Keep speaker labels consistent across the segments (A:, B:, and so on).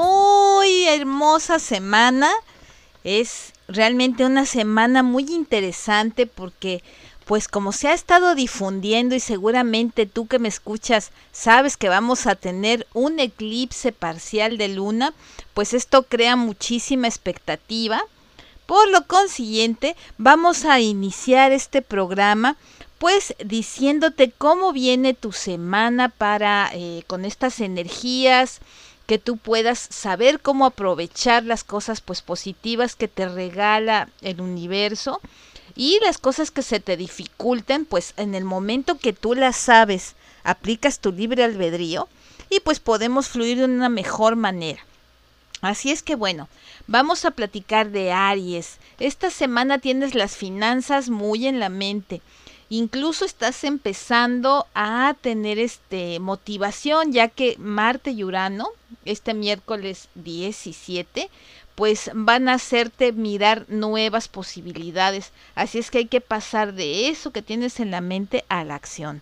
A: Muy hermosa semana. Es realmente una semana muy interesante porque pues como se ha estado difundiendo y seguramente tú que me escuchas sabes que vamos a tener un eclipse parcial de luna, pues esto crea muchísima expectativa. Por lo consiguiente, vamos a iniciar este programa pues diciéndote cómo viene tu semana para eh, con estas energías que tú puedas saber cómo aprovechar las cosas pues positivas que te regala el universo y las cosas que se te dificulten, pues en el momento que tú las sabes, aplicas tu libre albedrío y pues podemos fluir de una mejor manera. Así es que bueno, vamos a platicar de Aries. Esta semana tienes las finanzas muy en la mente. Incluso estás empezando a tener este motivación, ya que Marte y Urano, este miércoles 17, pues van a hacerte mirar nuevas posibilidades. Así es que hay que pasar de eso que tienes en la mente a la acción.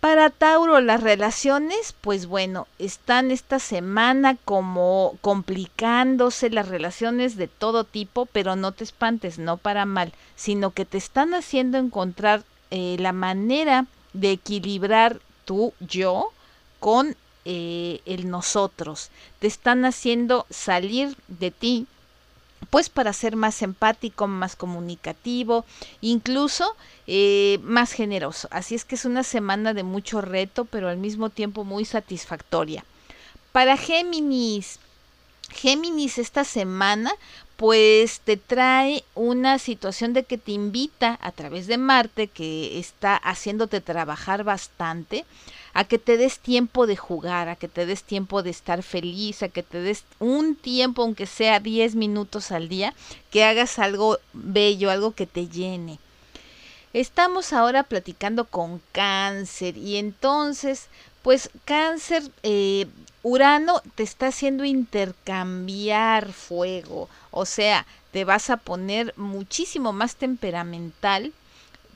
A: Para Tauro, las relaciones, pues bueno, están esta semana como complicándose las relaciones de todo tipo, pero no te espantes, no para mal, sino que te están haciendo encontrar eh, la manera de equilibrar tu yo con eh, el nosotros, te están haciendo salir de ti, pues para ser más empático, más comunicativo, incluso eh, más generoso. Así es que es una semana de mucho reto, pero al mismo tiempo muy satisfactoria. Para Géminis, Géminis esta semana pues te trae una situación de que te invita a través de Marte, que está haciéndote trabajar bastante, a que te des tiempo de jugar, a que te des tiempo de estar feliz, a que te des un tiempo, aunque sea 10 minutos al día, que hagas algo bello, algo que te llene. Estamos ahora platicando con cáncer y entonces, pues cáncer, eh, Urano te está haciendo intercambiar fuego, o sea, te vas a poner muchísimo más temperamental,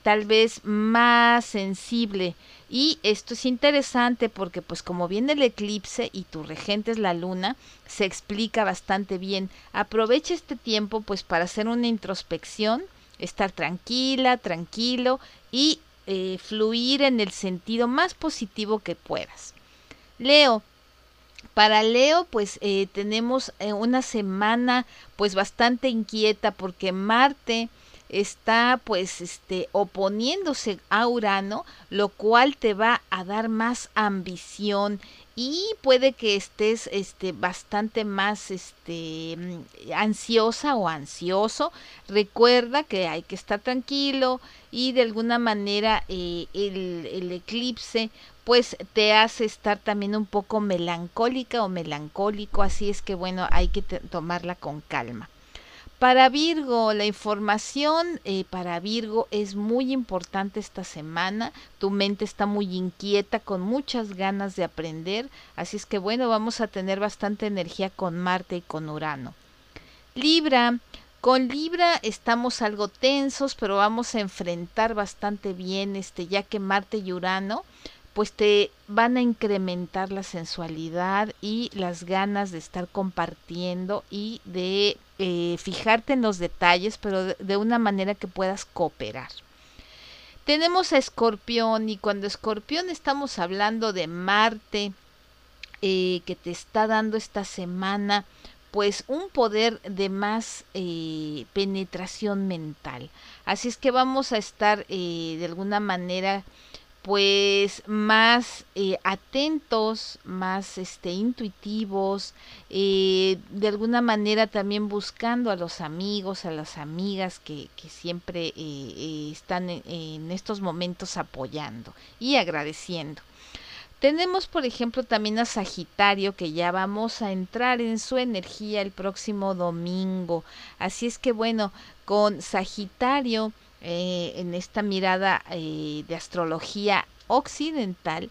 A: tal vez más sensible y esto es interesante porque pues como viene el eclipse y tu regente es la luna, se explica bastante bien. Aprovecha este tiempo pues para hacer una introspección, estar tranquila, tranquilo y eh, fluir en el sentido más positivo que puedas. Leo, para Leo, pues eh, tenemos eh, una semana pues bastante inquieta porque Marte está pues este oponiéndose a Urano, lo cual te va a dar más ambición y puede que estés este bastante más este mm, ansiosa o ansioso. Recuerda que hay que estar tranquilo y de alguna manera eh, el, el eclipse pues te hace estar también un poco melancólica o melancólico así es que bueno hay que tomarla con calma para Virgo, la información eh, para Virgo es muy importante esta semana. Tu mente está muy inquieta, con muchas ganas de aprender. Así es que bueno, vamos a tener bastante energía con Marte y con Urano. Libra, con Libra estamos algo tensos, pero vamos a enfrentar bastante bien este, ya que Marte y Urano pues te van a incrementar la sensualidad y las ganas de estar compartiendo y de eh, fijarte en los detalles, pero de, una manera que puedas cooperar. Tenemos a Escorpión y cuando Escorpión estamos hablando de Marte eh, que te está dando esta semana pues un poder de más eh, penetración mental. Así es que vamos a estar de alguna manera pues más eh, atentos, más este, intuitivos, eh, de alguna manera también buscando a los amigos, a las amigas que, siempre eh, están en, en, estos momentos apoyando y agradeciendo. Tenemos, por ejemplo, también a Sagitario, que ya vamos a entrar en su energía el próximo domingo. Así es que bueno, con Sagitario, eh, en esta mirada eh, de astrología occidental,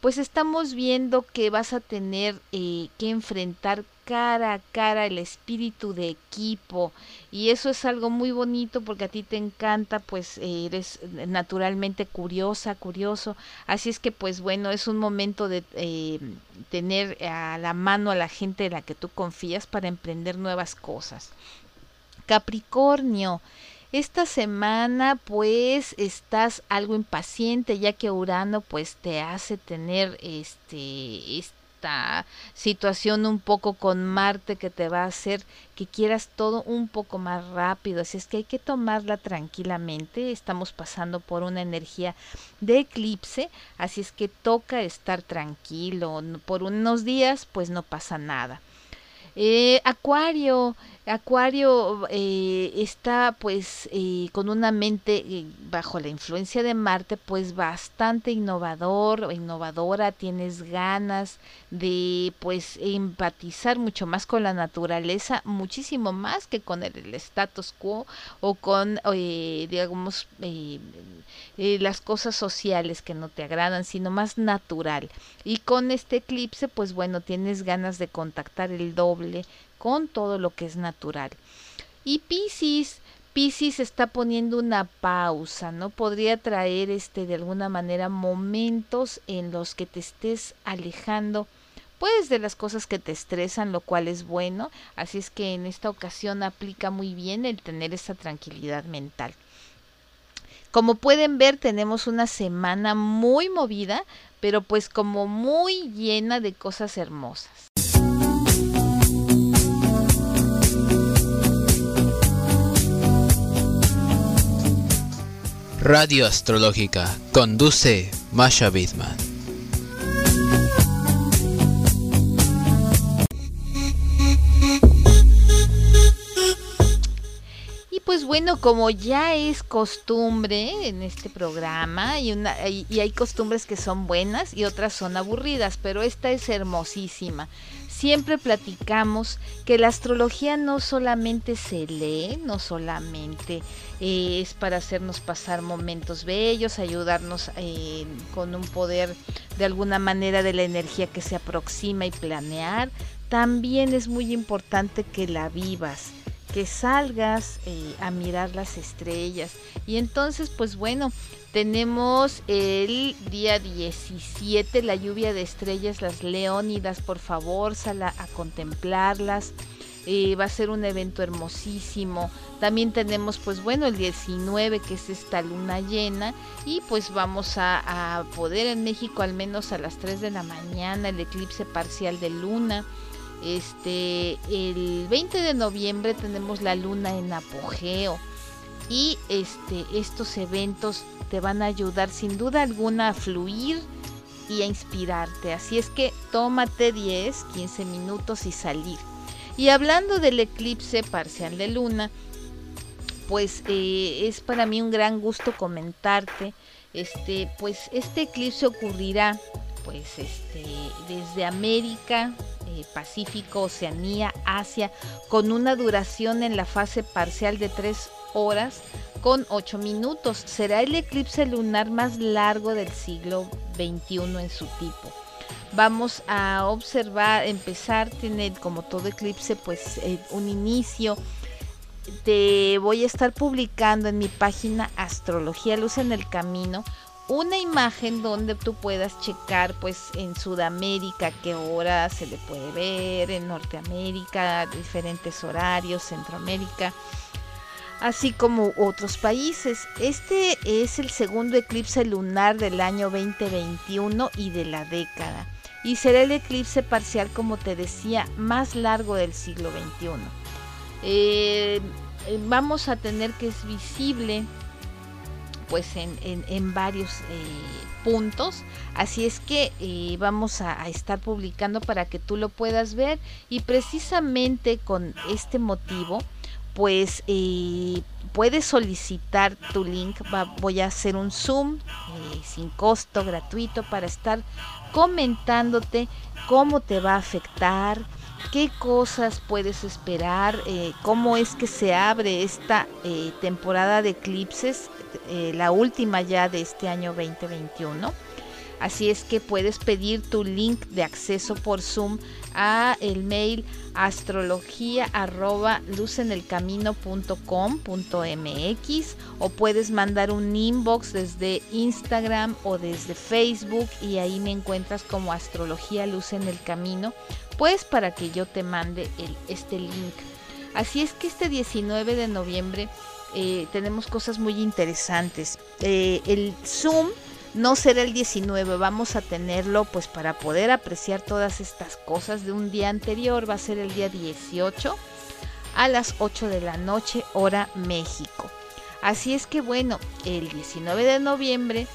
A: pues estamos viendo que vas a tener eh, que enfrentar cara a cara el espíritu de equipo. Y eso es algo muy bonito porque a ti te encanta pues eres naturalmente curiosa curioso. Así es que pues bueno es un momento de tener a la mano a la gente en la que tú confías para emprender nuevas cosas. Capricornio esta semana pues estás algo impaciente ya que Urano pues te hace tener este, esta situación un poco con Marte que te va a hacer que quieras todo un poco más rápido. Así es que hay que tomarla tranquilamente. Estamos pasando por una energía de eclipse, así es que toca estar tranquilo. Por unos días pues no pasa nada. Eh, Acuario, Acuario eh, está pues eh, con una mente eh, bajo la influencia de Marte pues bastante innovador, innovadora, tienes ganas de pues empatizar mucho más con la naturaleza, muchísimo más que con el, el status quo o con digamos las cosas sociales que no te agradan, sino más natural. Y con este eclipse pues bueno, tienes ganas de contactar el doble con todo lo que es natural. Y Piscis, Piscis está poniendo una pausa, ¿no? Podría traer este de alguna manera momentos en los que te estés alejando pues de las cosas que te estresan, lo cual es bueno, así es que en esta ocasión aplica muy bien el tener esa tranquilidad mental. Como pueden ver, tenemos una semana muy movida, pero pues como muy llena de cosas hermosas.
B: Radio Astrológica. Conduce Masha Bidman.
A: Y pues bueno, como ya es costumbre en este programa, y, una, y hay costumbres que son buenas y otras son aburridas, pero esta es hermosísima siempre platicamos que la astrología no solamente se lee, no solamente eh, es para hacernos pasar momentos bellos, ayudarnos eh, con un poder de alguna manera de la energía que se aproxima y planear, también es muy importante que la vivas que salgas eh, a mirar las estrellas. Y entonces pues bueno tenemos el día 17, la lluvia de estrellas, las leónidas, por favor, sal a, contemplarlas. Eh, va a ser un evento hermosísimo. También tenemos, pues bueno, el 19, que es esta luna llena. Y pues vamos a, a poder en México, al menos a las 3 de la mañana, el eclipse parcial de luna. Este, el 20 de noviembre tenemos la luna en apogeo y este, estos eventos te van a ayudar sin duda alguna a fluir y a inspirarte. Así es que tómate 10, 15 minutos y salir. Y hablando del eclipse parcial de luna, pues eh, es para mí un gran gusto comentarte. Este, pues este eclipse ocurrirá pues este desde América, eh, Pacífico, Oceanía, Asia, con una duración en la fase parcial de 3 horas con 8 minutos. Será el eclipse lunar más largo del siglo XXI en su tipo. Vamos a observar, empezar, tiene como todo eclipse pues eh, un inicio. Te voy a estar publicando en mi página Astrología Luz en el Camino una imagen donde tú puedas checar pues en Sudamérica qué hora se le puede ver, en Norteamérica diferentes horarios, Centroamérica así como otros países. Este es el segundo eclipse lunar del año 2021 y de la década. Y será el eclipse parcial, como te decía, más largo del siglo XXI. Eh, eh, vamos a tener que es visible pues en, varios eh, puntos así es que vamos a, estar publicando para que tú lo puedas ver y precisamente con este motivo pues eh, puedes solicitar tu link. voy a hacer un Zoom eh, sin costo, gratuito, para estar comentándote cómo te va a afectar, qué cosas puedes esperar, eh, cómo es que se abre esta temporada de eclipses, la última ya de este año 2021 Así es que puedes pedir tu link de acceso por Zoom a el mail astrología arroba lucenelcamino.com.mx o puedes mandar un inbox desde Instagram o desde Facebook y ahí me encuentras como astrología luz en el camino pues para que yo te mande el, este link. Así es que este 19 de noviembre eh, tenemos cosas muy interesantes. Eh, el Zoom no será el 19, vamos a tenerlo pues para poder apreciar todas estas cosas de un día anterior, va a ser el día 18 a las 8 de la noche hora México. Así es que bueno, el 19 de noviembre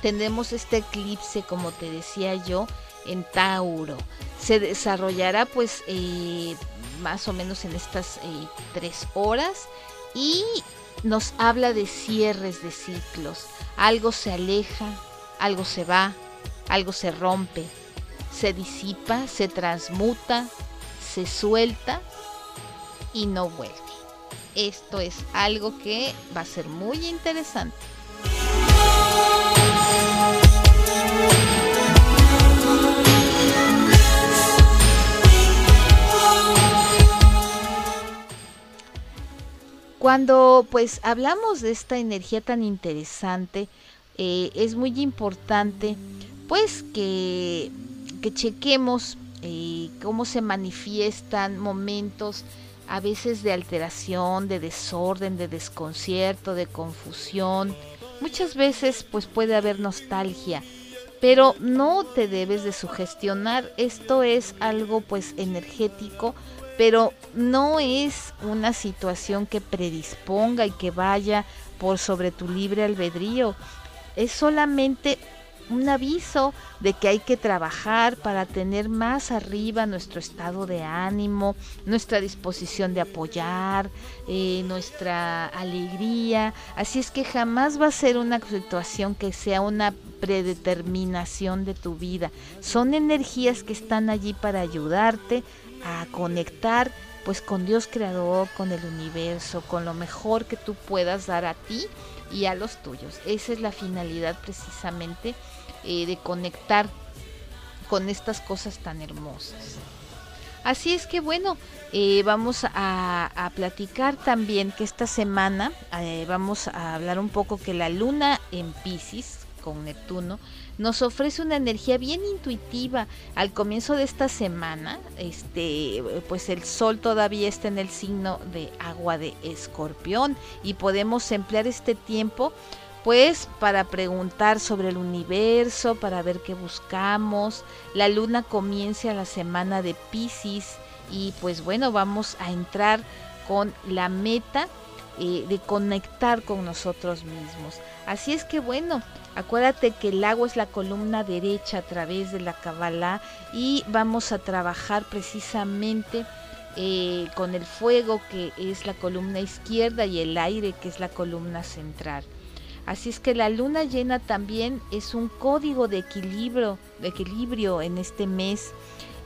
A: tendremos este eclipse como te decía yo en Tauro. Se desarrollará pues eh, más o menos en estas eh, tres horas y nos habla de cierres de ciclos. Algo se aleja, algo se va, algo se rompe, se disipa, se transmuta, se suelta y no vuelve. Esto es algo que va a ser muy interesante. Cuando pues hablamos de esta energía tan interesante, eh, es muy importante pues que, que chequemos eh, cómo se manifiestan momentos a veces de alteración, de desorden, de desconcierto, de confusión. Muchas veces pues puede haber nostalgia, pero no te debes de sugestionar. Esto es algo pues energético pero no es una situación que predisponga y que vaya por sobre tu libre albedrío. Es solamente un aviso de que hay que trabajar para tener más arriba nuestro estado de ánimo, nuestra disposición de apoyar, eh, nuestra alegría. Así es que jamás va a ser una situación que sea una predeterminación de tu vida. Son energías que están allí para ayudarte a conectar pues con Dios creador, con el universo, con lo mejor que tú puedas dar a ti y a los tuyos. Esa es la finalidad precisamente eh, de conectar con estas cosas tan hermosas. Así es que bueno, eh, vamos a, platicar también que esta semana eh, vamos a hablar un poco que la luna en Pisces con Neptuno nos ofrece una energía bien intuitiva al comienzo de esta semana. Este, pues el sol todavía está en el signo de agua de escorpión y podemos emplear este tiempo pues para preguntar sobre el universo, para ver qué buscamos. La luna comienza la semana de Pisces y pues bueno, vamos a entrar con la meta eh, de conectar con nosotros mismos. Así es que bueno, acuérdate que el agua es la columna derecha a través de la Kabbalah y vamos a trabajar precisamente eh, con el fuego que es la columna izquierda y el aire que es la columna central. Así es que la luna llena también es un código de equilibrio, de equilibrio en este mes.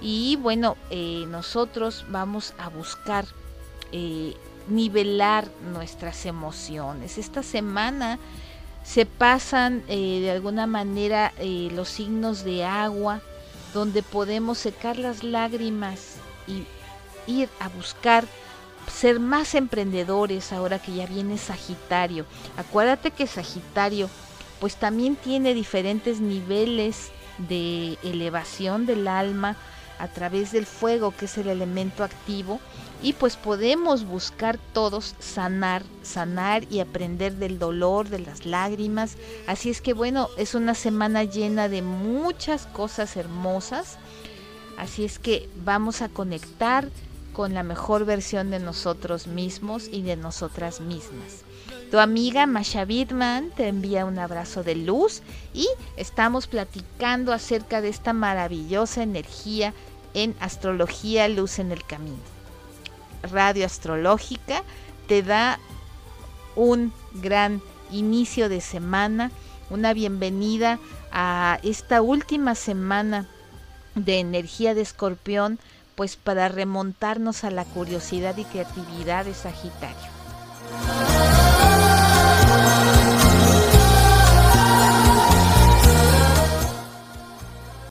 A: Y bueno, eh, nosotros vamos a buscar nivelar nuestras emociones. Esta semana se pasan eh, de alguna manera eh, los signos de agua, donde podemos secar las lágrimas y ir a buscar ser más emprendedores ahora que ya viene Sagitario. Acuérdate que Sagitario pues también tiene diferentes niveles de elevación del alma a través del fuego que es el elemento activo y pues podemos buscar todos sanar, sanar y aprender del dolor, de las lágrimas. Así es que bueno, es una semana llena de muchas cosas hermosas. Así es que vamos a conectar con la mejor versión de nosotros mismos y de nosotras mismas. Tu amiga Masha Bidman te envía un abrazo de luz y estamos platicando acerca de esta maravillosa energía en astrología luz en el camino. radio astrológica te da un gran inicio de semana, una bienvenida a esta última semana de energía de escorpión, pues para remontarnos a la curiosidad y creatividad de Sagitario.